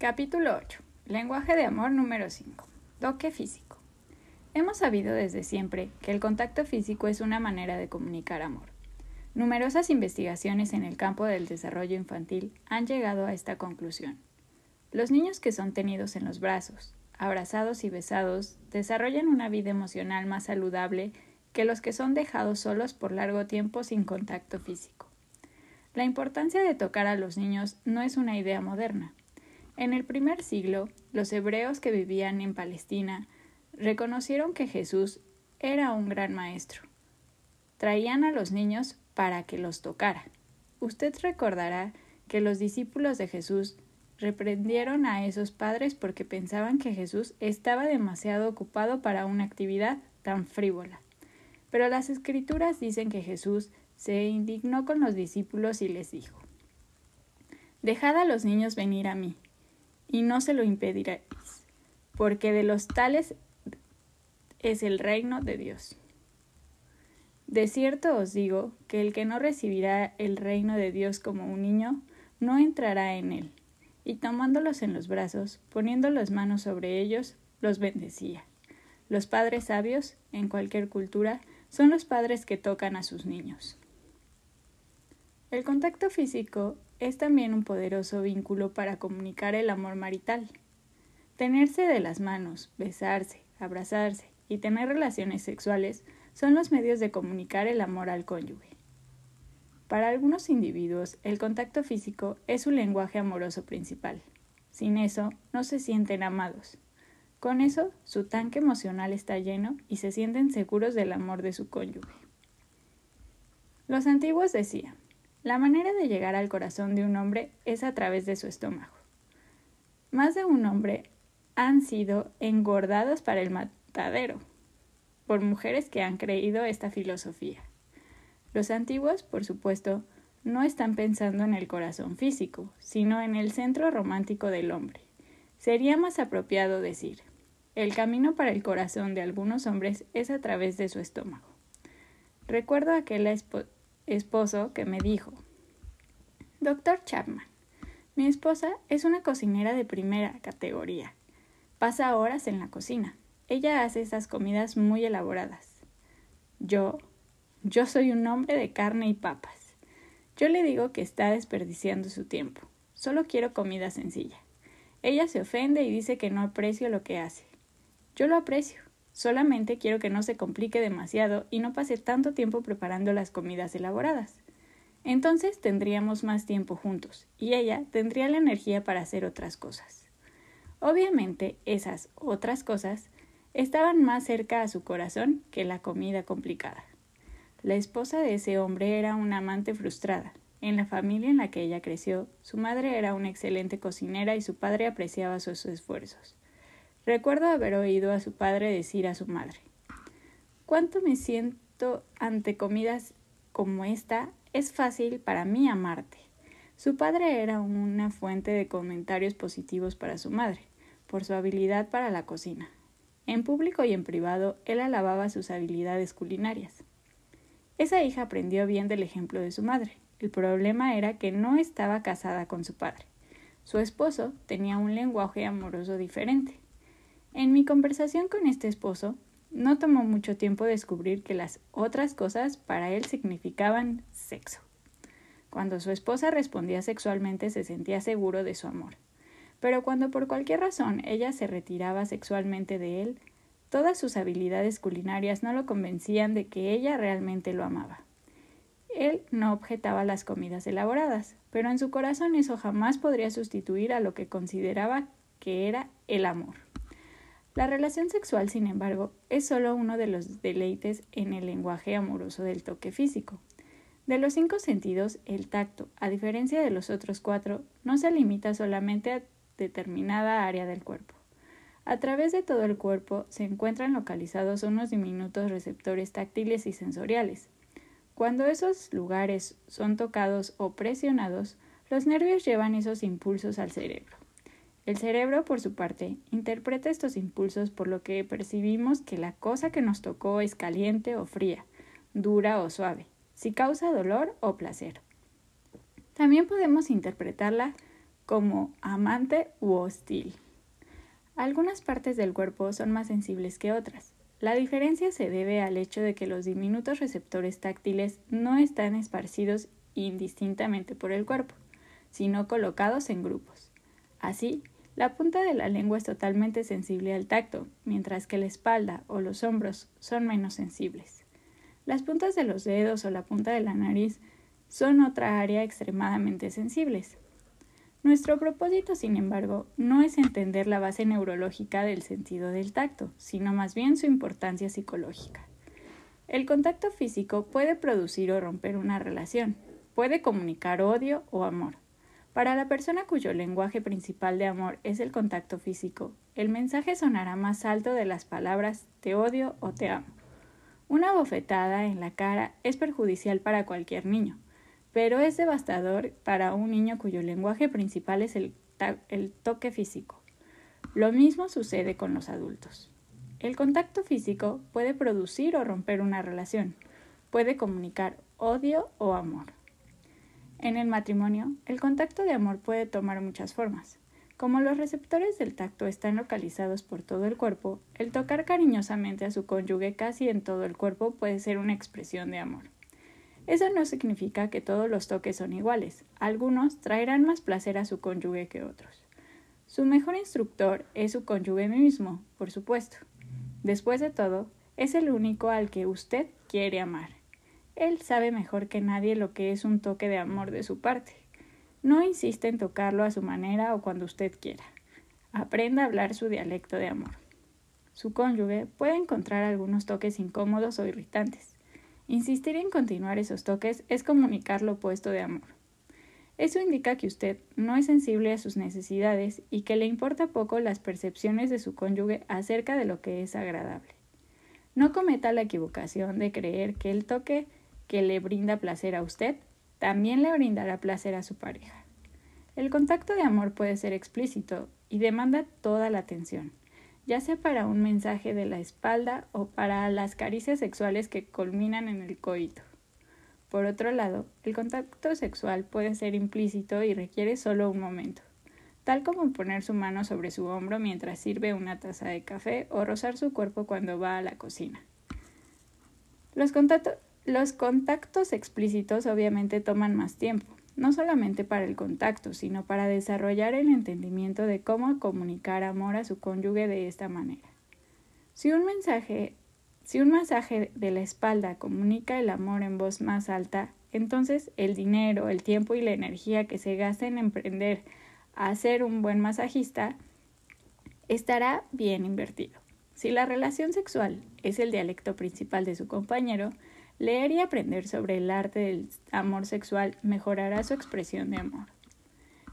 Capítulo 8. Lenguaje de amor número 5. Toque físico. Hemos sabido desde siempre que el contacto físico es una manera de comunicar amor. Numerosas investigaciones en el campo del desarrollo infantil han llegado a esta conclusión. Los niños que son tenidos en los brazos, abrazados y besados, desarrollan una vida emocional más saludable que los que son dejados solos por largo tiempo sin contacto físico. La importancia de tocar a los niños no es una idea moderna. En el primer siglo, los hebreos que vivían en Palestina reconocieron que Jesús era un gran maestro. Traían a los niños para que los tocara. Usted recordará que los discípulos de Jesús reprendieron a esos padres porque pensaban que Jesús estaba demasiado ocupado para una actividad tan frívola. Pero las escrituras dicen que Jesús se indignó con los discípulos y les dijo Dejad a los niños venir a mí, y no se lo impediréis, porque de los tales es el reino de Dios. De cierto os digo que el que no recibirá el reino de Dios como un niño, no entrará en él. Y tomándolos en los brazos, poniendo las manos sobre ellos, los bendecía. Los padres sabios, en cualquier cultura, son los padres que tocan a sus niños. El contacto físico es también un poderoso vínculo para comunicar el amor marital. Tenerse de las manos, besarse, abrazarse y tener relaciones sexuales son los medios de comunicar el amor al cónyuge. Para algunos individuos, el contacto físico es su lenguaje amoroso principal. Sin eso, no se sienten amados. Con eso, su tanque emocional está lleno y se sienten seguros del amor de su cónyuge. Los antiguos decían, la manera de llegar al corazón de un hombre es a través de su estómago. Más de un hombre han sido engordados para el matadero por mujeres que han creído esta filosofía. Los antiguos, por supuesto, no están pensando en el corazón físico, sino en el centro romántico del hombre. Sería más apropiado decir, el camino para el corazón de algunos hombres es a través de su estómago. Recuerdo aquel esposo que me dijo, Doctor Chapman, mi esposa es una cocinera de primera categoría. Pasa horas en la cocina. Ella hace esas comidas muy elaboradas. Yo, yo soy un hombre de carne y papas. Yo le digo que está desperdiciando su tiempo. Solo quiero comida sencilla. Ella se ofende y dice que no aprecio lo que hace. Yo lo aprecio. Solamente quiero que no se complique demasiado y no pase tanto tiempo preparando las comidas elaboradas. Entonces tendríamos más tiempo juntos y ella tendría la energía para hacer otras cosas. Obviamente esas otras cosas estaban más cerca a su corazón que la comida complicada. La esposa de ese hombre era una amante frustrada. En la familia en la que ella creció, su madre era una excelente cocinera y su padre apreciaba sus esfuerzos. Recuerdo haber oído a su padre decir a su madre Cuánto me siento ante comidas como esta, es fácil para mí amarte. Su padre era una fuente de comentarios positivos para su madre, por su habilidad para la cocina. En público y en privado, él alababa sus habilidades culinarias. Esa hija aprendió bien del ejemplo de su madre. El problema era que no estaba casada con su padre. Su esposo tenía un lenguaje amoroso diferente. En mi conversación con este esposo, no tomó mucho tiempo descubrir que las otras cosas para él significaban sexo. Cuando su esposa respondía sexualmente se sentía seguro de su amor pero cuando por cualquier razón ella se retiraba sexualmente de él, todas sus habilidades culinarias no lo convencían de que ella realmente lo amaba. Él no objetaba las comidas elaboradas, pero en su corazón eso jamás podría sustituir a lo que consideraba que era el amor. La relación sexual, sin embargo, es solo uno de los deleites en el lenguaje amoroso del toque físico. De los cinco sentidos, el tacto, a diferencia de los otros cuatro, no se limita solamente a determinada área del cuerpo. A través de todo el cuerpo se encuentran localizados unos diminutos receptores táctiles y sensoriales. Cuando esos lugares son tocados o presionados, los nervios llevan esos impulsos al cerebro. El cerebro, por su parte, interpreta estos impulsos por lo que percibimos que la cosa que nos tocó es caliente o fría, dura o suave, si causa dolor o placer. También podemos interpretarla como amante u hostil. Algunas partes del cuerpo son más sensibles que otras. La diferencia se debe al hecho de que los diminutos receptores táctiles no están esparcidos indistintamente por el cuerpo, sino colocados en grupos. Así, la punta de la lengua es totalmente sensible al tacto, mientras que la espalda o los hombros son menos sensibles. Las puntas de los dedos o la punta de la nariz son otra área extremadamente sensibles. Nuestro propósito, sin embargo, no es entender la base neurológica del sentido del tacto, sino más bien su importancia psicológica. El contacto físico puede producir o romper una relación, puede comunicar odio o amor. Para la persona cuyo lenguaje principal de amor es el contacto físico, el mensaje sonará más alto de las palabras te odio o te amo. Una bofetada en la cara es perjudicial para cualquier niño, pero es devastador para un niño cuyo lenguaje principal es el, el toque físico. Lo mismo sucede con los adultos. El contacto físico puede producir o romper una relación, puede comunicar odio o amor. En el matrimonio, el contacto de amor puede tomar muchas formas. Como los receptores del tacto están localizados por todo el cuerpo, el tocar cariñosamente a su cónyuge casi en todo el cuerpo puede ser una expresión de amor. Eso no significa que todos los toques son iguales. Algunos traerán más placer a su cónyuge que otros. Su mejor instructor es su cónyuge mismo, por supuesto. Después de todo, es el único al que usted quiere amar. Él sabe mejor que nadie lo que es un toque de amor de su parte. No insiste en tocarlo a su manera o cuando usted quiera. Aprenda a hablar su dialecto de amor. Su cónyuge puede encontrar algunos toques incómodos o irritantes. Insistir en continuar esos toques es comunicar lo opuesto de amor. Eso indica que usted no es sensible a sus necesidades y que le importa poco las percepciones de su cónyuge acerca de lo que es agradable. No cometa la equivocación de creer que el toque que le brinda placer a usted también le brindará placer a su pareja. El contacto de amor puede ser explícito y demanda toda la atención ya sea para un mensaje de la espalda o para las caricias sexuales que culminan en el coito. Por otro lado, el contacto sexual puede ser implícito y requiere solo un momento, tal como poner su mano sobre su hombro mientras sirve una taza de café o rozar su cuerpo cuando va a la cocina. Los, los contactos explícitos obviamente toman más tiempo, no solamente para el contacto, sino para desarrollar el entendimiento de cómo comunicar amor a su cónyuge de esta manera. Si un mensaje, si un masaje de la espalda comunica el amor en voz más alta, entonces el dinero, el tiempo y la energía que se gasta en emprender a ser un buen masajista estará bien invertido. Si la relación sexual es el dialecto principal de su compañero, Leer y aprender sobre el arte del amor sexual mejorará su expresión de amor.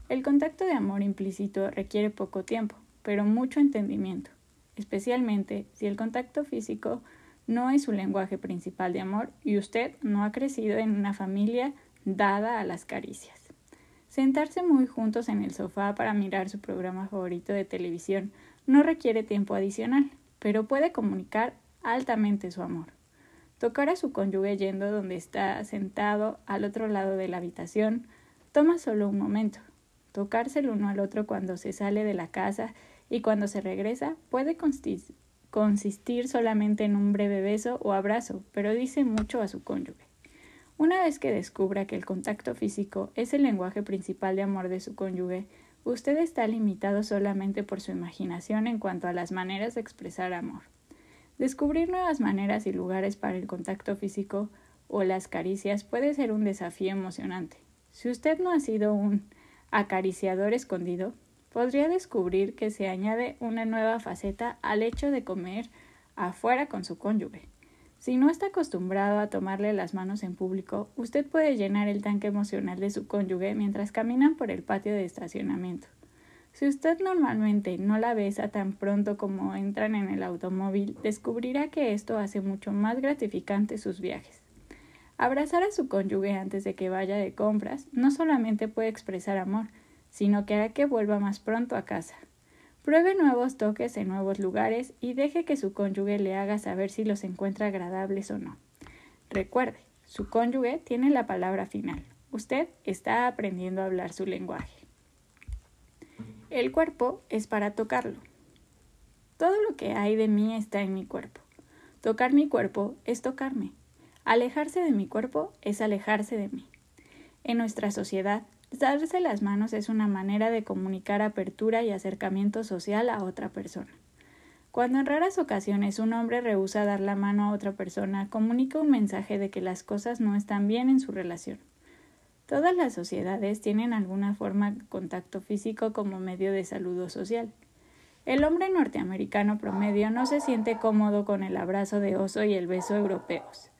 El contacto de amor implícito requiere poco tiempo, pero mucho entendimiento, especialmente si el contacto físico no es su lenguaje principal de amor y usted no ha crecido en una familia dada a las caricias. Sentarse muy juntos en el sofá para mirar su programa favorito de televisión no requiere tiempo adicional, pero puede comunicar altamente su amor. Tocar a su cónyuge yendo donde está sentado al otro lado de la habitación toma solo un momento. Tocarse el uno al otro cuando se sale de la casa y cuando se regresa puede consistir solamente en un breve beso o abrazo, pero dice mucho a su cónyuge. Una vez que descubra que el contacto físico es el lenguaje principal de amor de su cónyuge, usted está limitado solamente por su imaginación en cuanto a las maneras de expresar amor. Descubrir nuevas maneras y lugares para el contacto físico o las caricias puede ser un desafío emocionante. Si usted no ha sido un acariciador escondido, podría descubrir que se añade una nueva faceta al hecho de comer afuera con su cónyuge. Si no está acostumbrado a tomarle las manos en público, usted puede llenar el tanque emocional de su cónyuge mientras caminan por el patio de estacionamiento. Si usted normalmente no la besa tan pronto como entran en el automóvil, descubrirá que esto hace mucho más gratificante sus viajes. Abrazar a su cónyuge antes de que vaya de compras no solamente puede expresar amor, sino que hará que vuelva más pronto a casa. Pruebe nuevos toques en nuevos lugares y deje que su cónyuge le haga saber si los encuentra agradables o no. Recuerde, su cónyuge tiene la palabra final. Usted está aprendiendo a hablar su lenguaje. El cuerpo es para tocarlo. Todo lo que hay de mí está en mi cuerpo. Tocar mi cuerpo es tocarme. Alejarse de mi cuerpo es alejarse de mí. En nuestra sociedad, darse las manos es una manera de comunicar apertura y acercamiento social a otra persona. Cuando en raras ocasiones un hombre rehúsa dar la mano a otra persona, comunica un mensaje de que las cosas no están bien en su relación. Todas las sociedades tienen alguna forma de contacto físico como medio de saludo social. El hombre norteamericano promedio no se siente cómodo con el abrazo de oso y el beso europeos.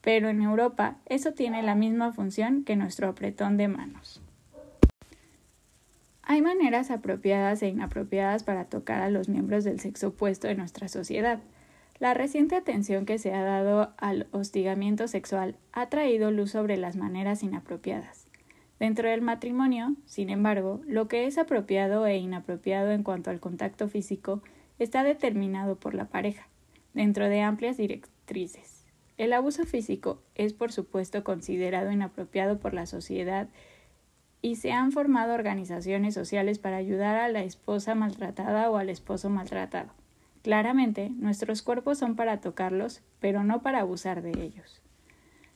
Pero en Europa eso tiene la misma función que nuestro apretón de manos. Hay maneras apropiadas e inapropiadas para tocar a los miembros del sexo opuesto de nuestra sociedad. La reciente atención que se ha dado al hostigamiento sexual ha traído luz sobre las maneras inapropiadas. Dentro del matrimonio, sin embargo, lo que es apropiado e inapropiado en cuanto al contacto físico está determinado por la pareja, dentro de amplias directrices. El abuso físico es, por supuesto, considerado inapropiado por la sociedad y se han formado organizaciones sociales para ayudar a la esposa maltratada o al esposo maltratado. Claramente, nuestros cuerpos son para tocarlos, pero no para abusar de ellos.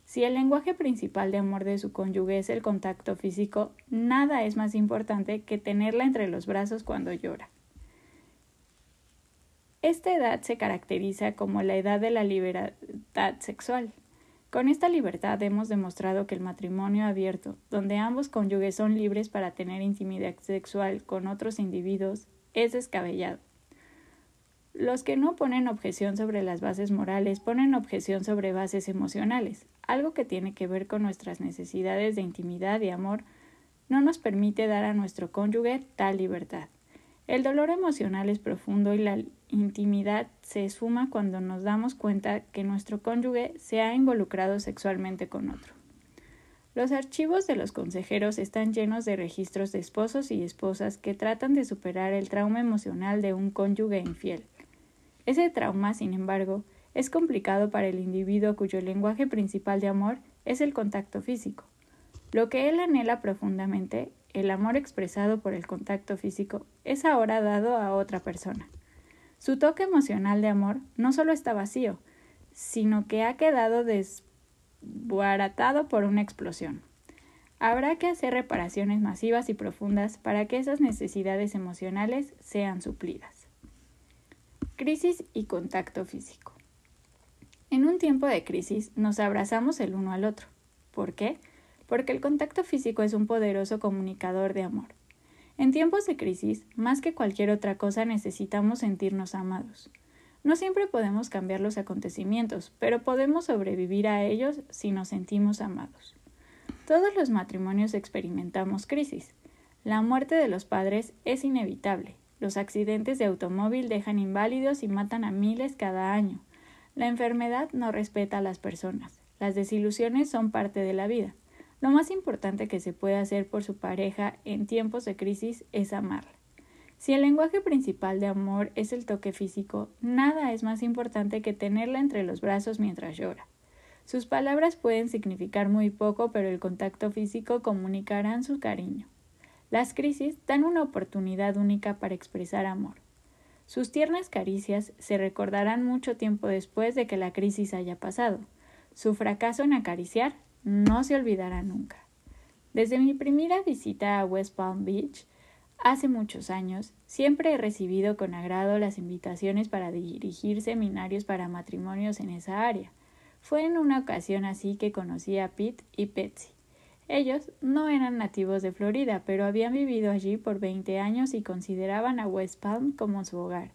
Si el lenguaje principal de amor de su cónyuge es el contacto físico, nada es más importante que tenerla entre los brazos cuando llora. Esta edad se caracteriza como la edad de la libertad sexual. Con esta libertad hemos demostrado que el matrimonio abierto, donde ambos cónyuges son libres para tener intimidad sexual con otros individuos, es descabellado. Los que no ponen objeción sobre las bases morales ponen objeción sobre bases emocionales, algo que tiene que ver con nuestras necesidades de intimidad y amor, no nos permite dar a nuestro cónyuge tal libertad. El dolor emocional es profundo y la intimidad se esfuma cuando nos damos cuenta que nuestro cónyuge se ha involucrado sexualmente con otro. Los archivos de los consejeros están llenos de registros de esposos y esposas que tratan de superar el trauma emocional de un cónyuge infiel. Ese trauma, sin embargo, es complicado para el individuo cuyo lenguaje principal de amor es el contacto físico. Lo que él anhela profundamente el amor expresado por el contacto físico es ahora dado a otra persona. Su toque emocional de amor no solo está vacío, sino que ha quedado desbaratado por una explosión. Habrá que hacer reparaciones masivas y profundas para que esas necesidades emocionales sean suplidas. Crisis y contacto físico. En un tiempo de crisis nos abrazamos el uno al otro. ¿Por qué? porque el contacto físico es un poderoso comunicador de amor. En tiempos de crisis, más que cualquier otra cosa necesitamos sentirnos amados. No siempre podemos cambiar los acontecimientos, pero podemos sobrevivir a ellos si nos sentimos amados. Todos los matrimonios experimentamos crisis. La muerte de los padres es inevitable. Los accidentes de automóvil dejan inválidos y matan a miles cada año. La enfermedad no respeta a las personas. Las desilusiones son parte de la vida. Lo más importante que se puede hacer por su pareja en tiempos de crisis es amarla. Si el lenguaje principal de amor es el toque físico, nada es más importante que tenerla entre los brazos mientras llora. Sus palabras pueden significar muy poco, pero el contacto físico comunicarán su cariño. Las crisis dan una oportunidad única para expresar amor. Sus tiernas caricias se recordarán mucho tiempo después de que la crisis haya pasado. Su fracaso en acariciar no se olvidará nunca. Desde mi primera visita a West Palm Beach, hace muchos años, siempre he recibido con agrado las invitaciones para dirigir seminarios para matrimonios en esa área. Fue en una ocasión así que conocí a Pete y Betsy. Ellos no eran nativos de Florida, pero habían vivido allí por 20 años y consideraban a West Palm como su hogar.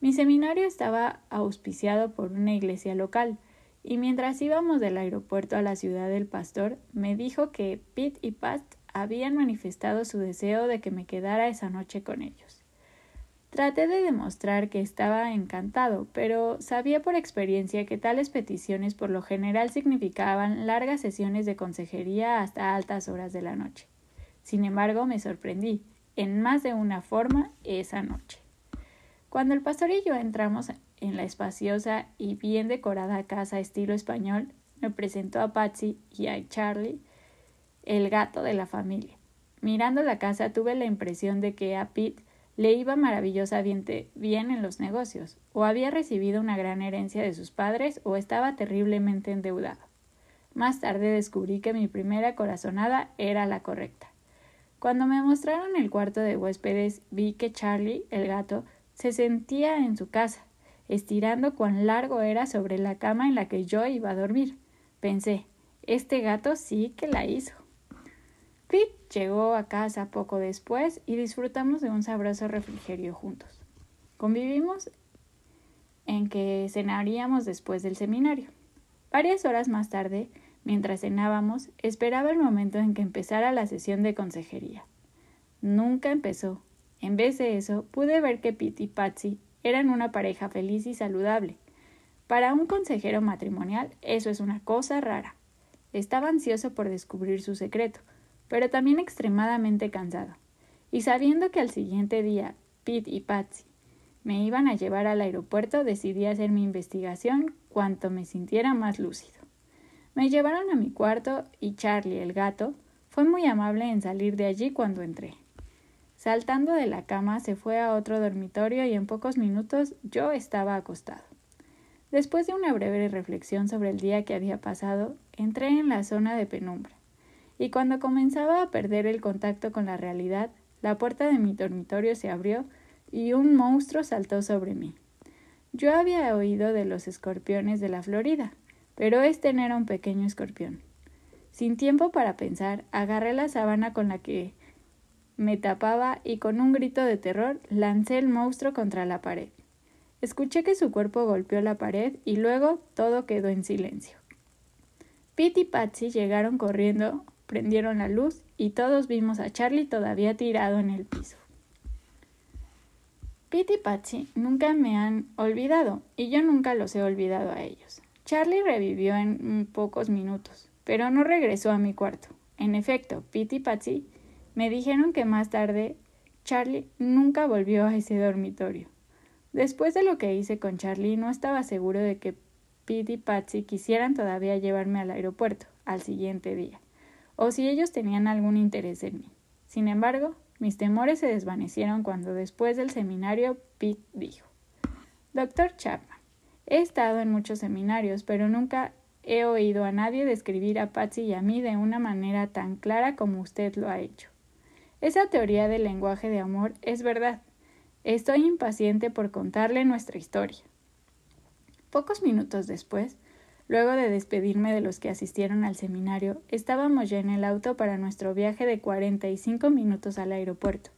Mi seminario estaba auspiciado por una iglesia local, y mientras íbamos del aeropuerto a la ciudad del pastor, me dijo que Pete y Pat habían manifestado su deseo de que me quedara esa noche con ellos. Traté de demostrar que estaba encantado, pero sabía por experiencia que tales peticiones por lo general significaban largas sesiones de consejería hasta altas horas de la noche. Sin embargo, me sorprendí, en más de una forma, esa noche. Cuando el pastor y yo entramos en la espaciosa y bien decorada casa estilo español, me presentó a Patsy y a Charlie, el gato de la familia. mirando la casa tuve la impresión de que a Pete le iba maravillosamente bien en los negocios, o había recibido una gran herencia de sus padres, o estaba terriblemente endeudado. Más tarde descubrí que mi primera corazonada era la correcta. Cuando me mostraron el cuarto de huéspedes, vi que Charlie, el gato, se sentía en su casa, estirando cuán largo era sobre la cama en la que yo iba a dormir. Pensé, este gato sí que la hizo. Pete llegó a casa poco después y disfrutamos de un sabroso refrigerio juntos. Convivimos en que cenaríamos después del seminario. Varias horas más tarde, mientras cenábamos, esperaba el momento en que empezara la sesión de consejería. Nunca empezó. En vez de eso, pude ver que Pete y Patsy eran una pareja feliz y saludable. Para un consejero matrimonial, eso es una cosa rara. Estaba ansioso por descubrir su secreto, pero también extremadamente cansado. Y sabiendo que al siguiente día Pete y Patsy me iban a llevar al aeropuerto, decidí hacer mi investigación cuanto me sintiera más lúcido. Me llevaron a mi cuarto y Charlie, el gato, fue muy amable en salir de allí cuando entré. Saltando de la cama se fue a otro dormitorio y en pocos minutos yo estaba acostado. Después de una breve reflexión sobre el día que había pasado, entré en la zona de penumbra, y cuando comenzaba a perder el contacto con la realidad, la puerta de mi dormitorio se abrió y un monstruo saltó sobre mí. Yo había oído de los escorpiones de la Florida, pero este no era un pequeño escorpión. Sin tiempo para pensar, agarré la sábana con la que me tapaba y con un grito de terror lancé el monstruo contra la pared. Escuché que su cuerpo golpeó la pared y luego todo quedó en silencio. Pete y Patsy llegaron corriendo, prendieron la luz y todos vimos a Charlie todavía tirado en el piso. Pete y Patsy nunca me han olvidado y yo nunca los he olvidado a ellos. Charlie revivió en pocos minutos, pero no regresó a mi cuarto. En efecto, Pete y Patsy me dijeron que más tarde Charlie nunca volvió a ese dormitorio. Después de lo que hice con Charlie, no estaba seguro de que Pete y Patsy quisieran todavía llevarme al aeropuerto al siguiente día, o si ellos tenían algún interés en mí. Sin embargo, mis temores se desvanecieron cuando después del seminario Pete dijo Doctor Chapman, he estado en muchos seminarios, pero nunca he oído a nadie describir a Patsy y a mí de una manera tan clara como usted lo ha hecho. Esa teoría del lenguaje de amor es verdad, Estoy impaciente por contarle nuestra historia. Pocos minutos después, luego de despedirme de los que asistieron al seminario, estábamos ya en el auto para nuestro viaje de 45 minutos al aeropuerto,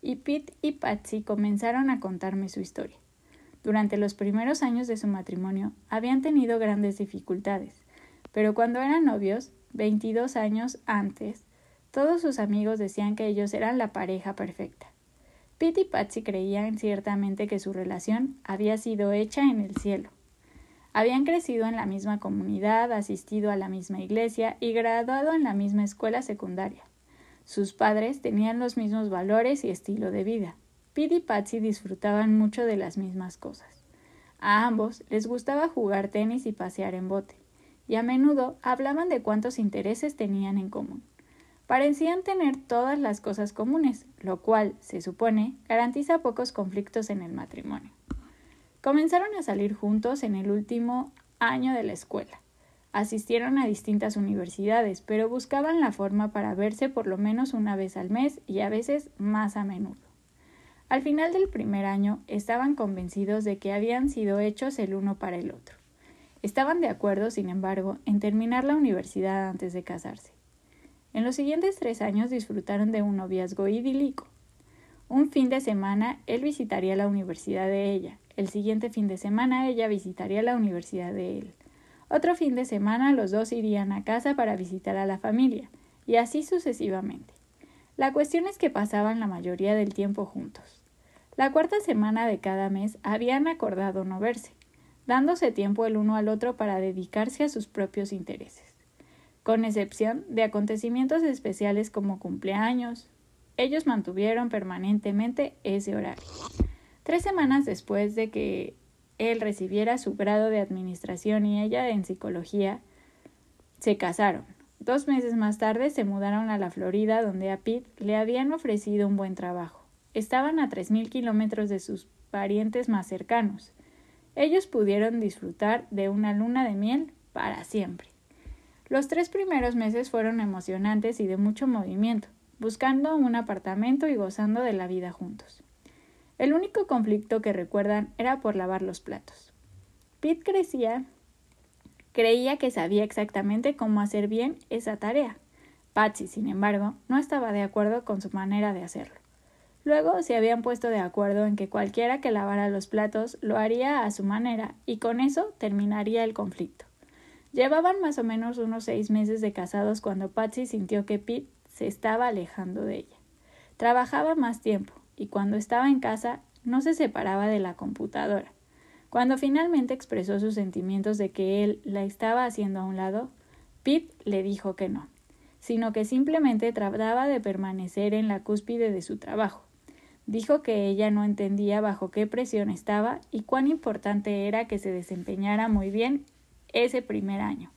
y Pete y Patsy comenzaron a contarme su historia. Durante los primeros años de su matrimonio habían tenido grandes dificultades, pero cuando eran novios, 22 años antes, todos sus amigos decían que ellos eran la pareja perfecta. Pete y Patsy creían ciertamente que su relación había sido hecha en el cielo. Habían crecido en la misma comunidad, asistido a la misma iglesia y graduado en la misma escuela secundaria. Sus padres tenían los mismos valores y estilo de vida. Pete y Patsy disfrutaban mucho de las mismas cosas. A ambos les gustaba jugar tenis y pasear en bote, y a menudo hablaban de cuántos intereses tenían en común parecían tener todas las cosas comunes, lo cual, se supone, garantiza pocos conflictos en el matrimonio. Comenzaron a salir juntos en el último año de la escuela. Asistieron a distintas universidades, pero buscaban la forma para verse por lo menos una vez al mes y a veces más a menudo. Al final del primer año estaban convencidos de que habían sido hechos el uno para el otro. Estaban de acuerdo, sin embargo, en terminar la universidad antes de casarse. En los siguientes tres años disfrutaron de un noviazgo idílico. Un fin de semana él visitaría la universidad de ella, el siguiente fin de semana ella visitaría la universidad de él. Otro fin de semana los dos irían a casa para visitar a la familia, y así sucesivamente. La cuestión es que pasaban la mayoría del tiempo juntos. La cuarta semana de cada mes habían acordado no verse, dándose tiempo el uno al otro para dedicarse a sus propios intereses con excepción de acontecimientos especiales como cumpleaños. Ellos mantuvieron permanentemente ese horario. Tres semanas después de que él recibiera su grado de administración y ella en psicología, se casaron. Dos meses más tarde se mudaron a la Florida, donde a Pete le habían ofrecido un buen trabajo. Estaban a tres mil kilómetros de sus parientes más cercanos. Ellos pudieron disfrutar de una luna de miel para siempre. Los tres primeros meses fueron emocionantes y de mucho movimiento, buscando un apartamento y gozando de la vida juntos. El único conflicto que recuerdan era por lavar los platos. Pete crecía, creía que sabía exactamente cómo hacer bien esa tarea. Patsy, sin embargo, no estaba de acuerdo con su manera de hacerlo. Luego se habían puesto de acuerdo en que cualquiera que lavara los platos lo haría a su manera y con eso terminaría el conflicto. Llevaban más o menos unos seis meses de casados cuando Patsy sintió que Pete se estaba alejando de ella. Trabajaba más tiempo y cuando estaba en casa no se separaba de la computadora. Cuando finalmente expresó sus sentimientos de que él la estaba haciendo a un lado, Pete le dijo que no, sino que simplemente trataba de permanecer en la cúspide de su trabajo. Dijo que ella no entendía bajo qué presión estaba y cuán importante era que se desempeñara muy bien ese primer año.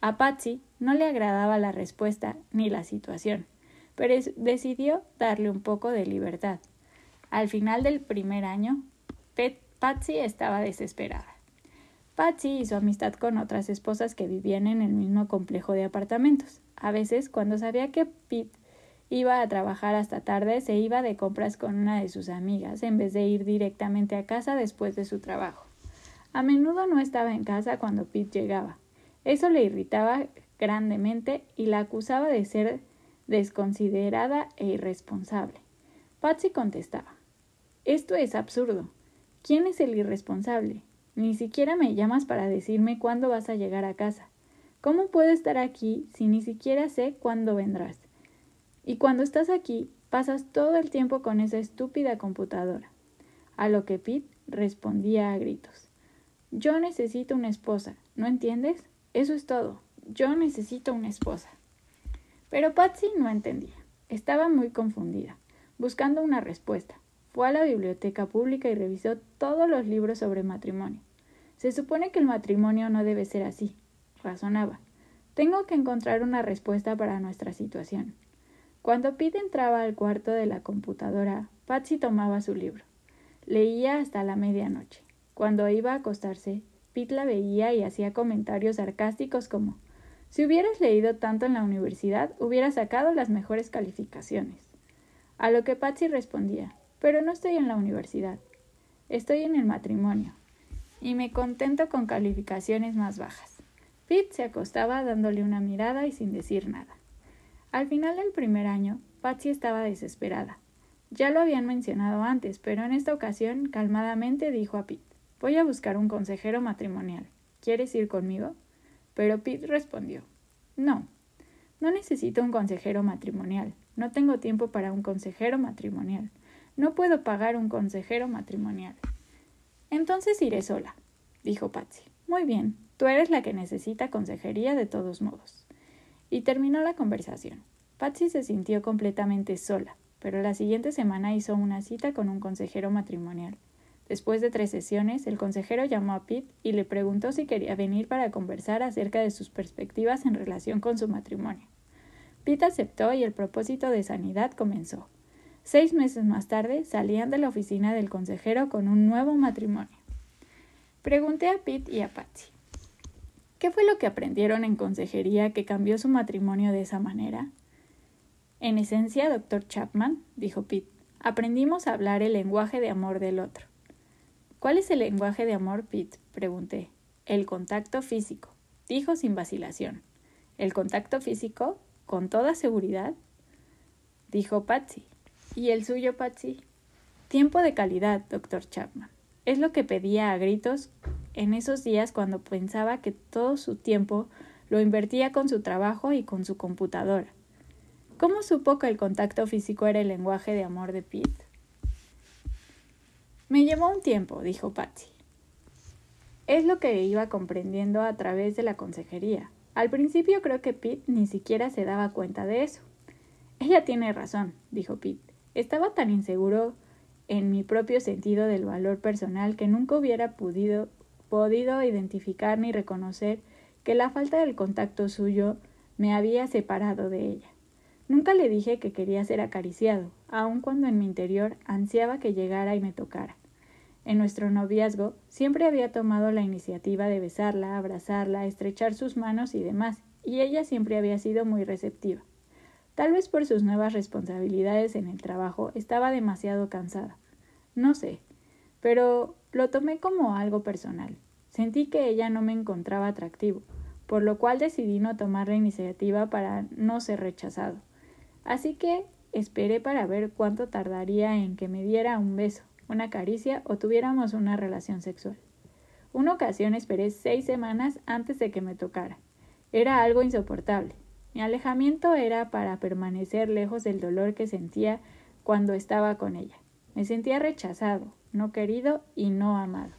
A Patsy no le agradaba la respuesta ni la situación, pero decidió darle un poco de libertad. Al final del primer año, Patsy estaba desesperada. Patsy hizo amistad con otras esposas que vivían en el mismo complejo de apartamentos. A veces, cuando sabía que Pete Iba a trabajar hasta tarde, se iba de compras con una de sus amigas, en vez de ir directamente a casa después de su trabajo. A menudo no estaba en casa cuando Pete llegaba. Eso le irritaba grandemente y la acusaba de ser desconsiderada e irresponsable. Patsy contestaba Esto es absurdo. ¿Quién es el irresponsable? Ni siquiera me llamas para decirme cuándo vas a llegar a casa. ¿Cómo puedo estar aquí si ni siquiera sé cuándo vendrás? Y cuando estás aquí, pasas todo el tiempo con esa estúpida computadora. A lo que Pete respondía a gritos. Yo necesito una esposa, ¿no entiendes? Eso es todo. Yo necesito una esposa. Pero Patsy no entendía. Estaba muy confundida, buscando una respuesta. Fue a la biblioteca pública y revisó todos los libros sobre matrimonio. Se supone que el matrimonio no debe ser así, razonaba. Tengo que encontrar una respuesta para nuestra situación. Cuando Pete entraba al cuarto de la computadora, Patsy tomaba su libro. Leía hasta la medianoche. Cuando iba a acostarse, Pete la veía y hacía comentarios sarcásticos como Si hubieras leído tanto en la universidad, hubieras sacado las mejores calificaciones. A lo que Patsy respondía Pero no estoy en la universidad. Estoy en el matrimonio. Y me contento con calificaciones más bajas. Pete se acostaba dándole una mirada y sin decir nada. Al final del primer año, Patsy estaba desesperada. Ya lo habían mencionado antes, pero en esta ocasión calmadamente dijo a Pete Voy a buscar un consejero matrimonial. ¿Quieres ir conmigo? Pero Pete respondió No, no necesito un consejero matrimonial. No tengo tiempo para un consejero matrimonial. No puedo pagar un consejero matrimonial. Entonces iré sola, dijo Patsy. Muy bien, tú eres la que necesita consejería de todos modos. Y terminó la conversación. Patsy se sintió completamente sola, pero la siguiente semana hizo una cita con un consejero matrimonial. Después de tres sesiones, el consejero llamó a Pete y le preguntó si quería venir para conversar acerca de sus perspectivas en relación con su matrimonio. Pete aceptó y el propósito de sanidad comenzó. Seis meses más tarde salían de la oficina del consejero con un nuevo matrimonio. Pregunté a Pete y a Patsy. ¿Qué fue lo que aprendieron en consejería que cambió su matrimonio de esa manera? En esencia, doctor Chapman, dijo Pete, aprendimos a hablar el lenguaje de amor del otro. ¿Cuál es el lenguaje de amor, Pete? pregunté. El contacto físico, dijo sin vacilación. ¿El contacto físico? ¿Con toda seguridad? dijo Patsy. ¿Y el suyo, Patsy? Tiempo de calidad, doctor Chapman. Es lo que pedía a gritos en esos días cuando pensaba que todo su tiempo lo invertía con su trabajo y con su computadora. ¿Cómo supo que el contacto físico era el lenguaje de amor de Pete? Me llevó un tiempo, dijo Patsy. Es lo que iba comprendiendo a través de la consejería. Al principio creo que Pete ni siquiera se daba cuenta de eso. Ella tiene razón, dijo Pete. Estaba tan inseguro en mi propio sentido del valor personal que nunca hubiera podido podido identificar ni reconocer que la falta del contacto suyo me había separado de ella. Nunca le dije que quería ser acariciado, aun cuando en mi interior ansiaba que llegara y me tocara. En nuestro noviazgo siempre había tomado la iniciativa de besarla, abrazarla, estrechar sus manos y demás, y ella siempre había sido muy receptiva. Tal vez por sus nuevas responsabilidades en el trabajo estaba demasiado cansada. No sé, pero lo tomé como algo personal. Sentí que ella no me encontraba atractivo, por lo cual decidí no tomar la iniciativa para no ser rechazado. Así que esperé para ver cuánto tardaría en que me diera un beso, una caricia o tuviéramos una relación sexual. Una ocasión esperé seis semanas antes de que me tocara. Era algo insoportable. Mi alejamiento era para permanecer lejos del dolor que sentía cuando estaba con ella. Me sentía rechazado, no querido y no amado.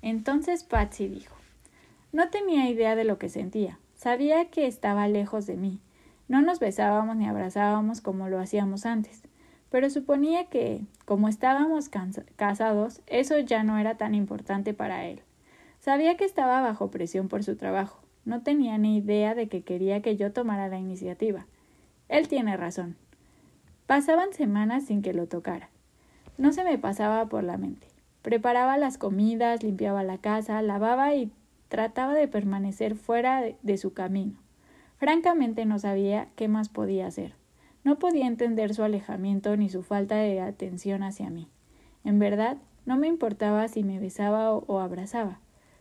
Entonces Patsy dijo No tenía idea de lo que sentía. Sabía que estaba lejos de mí. No nos besábamos ni abrazábamos como lo hacíamos antes pero suponía que, como estábamos casados, eso ya no era tan importante para él. Sabía que estaba bajo presión por su trabajo. No tenía ni idea de que quería que yo tomara la iniciativa. Él tiene razón. Pasaban semanas sin que lo tocara. No se me pasaba por la mente. Preparaba las comidas, limpiaba la casa, lavaba y trataba de permanecer fuera de su camino. Francamente no sabía qué más podía hacer. No podía entender su alejamiento ni su falta de atención hacia mí. En verdad, no me importaba si me besaba o, abrazaba.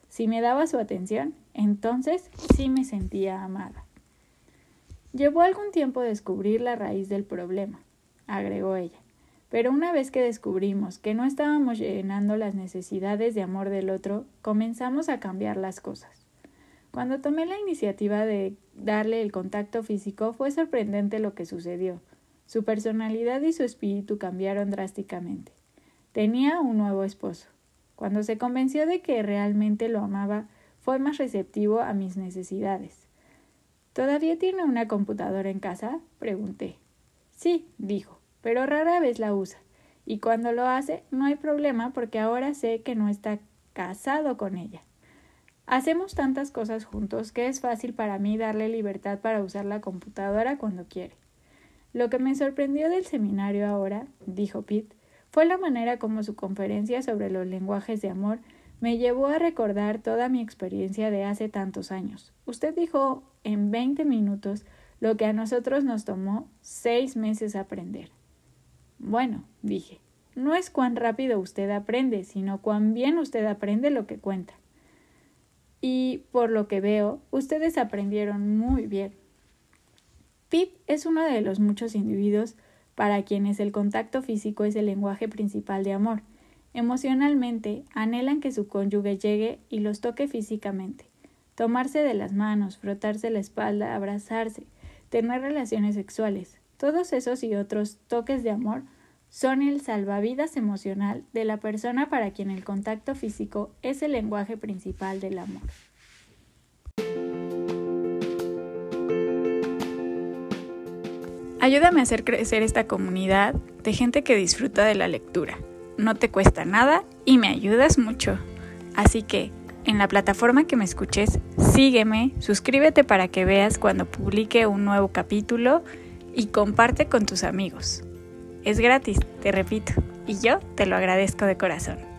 Si me daba su atención, entonces sí me sentía amada. Llevó algún tiempo descubrir la raíz del problema, agregó ella. Pero una vez que descubrimos que no estábamos llenando las necesidades de amor del otro, comenzamos a cambiar las cosas. Cuando tomé la iniciativa de darle el contacto físico fue sorprendente lo que sucedió. Su personalidad y su espíritu cambiaron drásticamente. Tenía un nuevo esposo. Cuando se convenció de que realmente lo amaba, fue más receptivo a mis necesidades. ¿Todavía tiene una computadora en casa? pregunté. Sí, dijo, pero rara vez la usa. Y cuando lo hace, no hay problema porque ahora sé que no está casado con ella. Hacemos tantas cosas juntos que es fácil para mí darle libertad para usar la computadora cuando quiere. Lo que me sorprendió del seminario ahora, dijo Pete, fue la manera como su conferencia sobre los lenguajes de amor me llevó a recordar toda mi experiencia de hace tantos años. Usted dijo en veinte minutos lo que a nosotros nos tomó seis meses aprender. Bueno, dije, no es cuán rápido usted aprende, sino cuán bien usted aprende lo que cuenta y por lo que veo, ustedes aprendieron muy bien. Pip es uno de los muchos individuos para quienes el contacto físico es el lenguaje principal de amor. Emocionalmente, anhelan que su cónyuge llegue y los toque físicamente. Tomarse de las manos, frotarse la espalda, abrazarse, tener relaciones sexuales. Todos esos y otros toques de amor son el salvavidas emocional de la persona para quien el contacto físico es el lenguaje principal del amor. Ayúdame a hacer crecer esta comunidad de gente que disfruta de la lectura. No te cuesta nada y me ayudas mucho. Así que, en la plataforma que me escuches, sígueme, suscríbete para que veas cuando publique un nuevo capítulo y comparte con tus amigos. Es gratis, te repito, y yo te lo agradezco de corazón.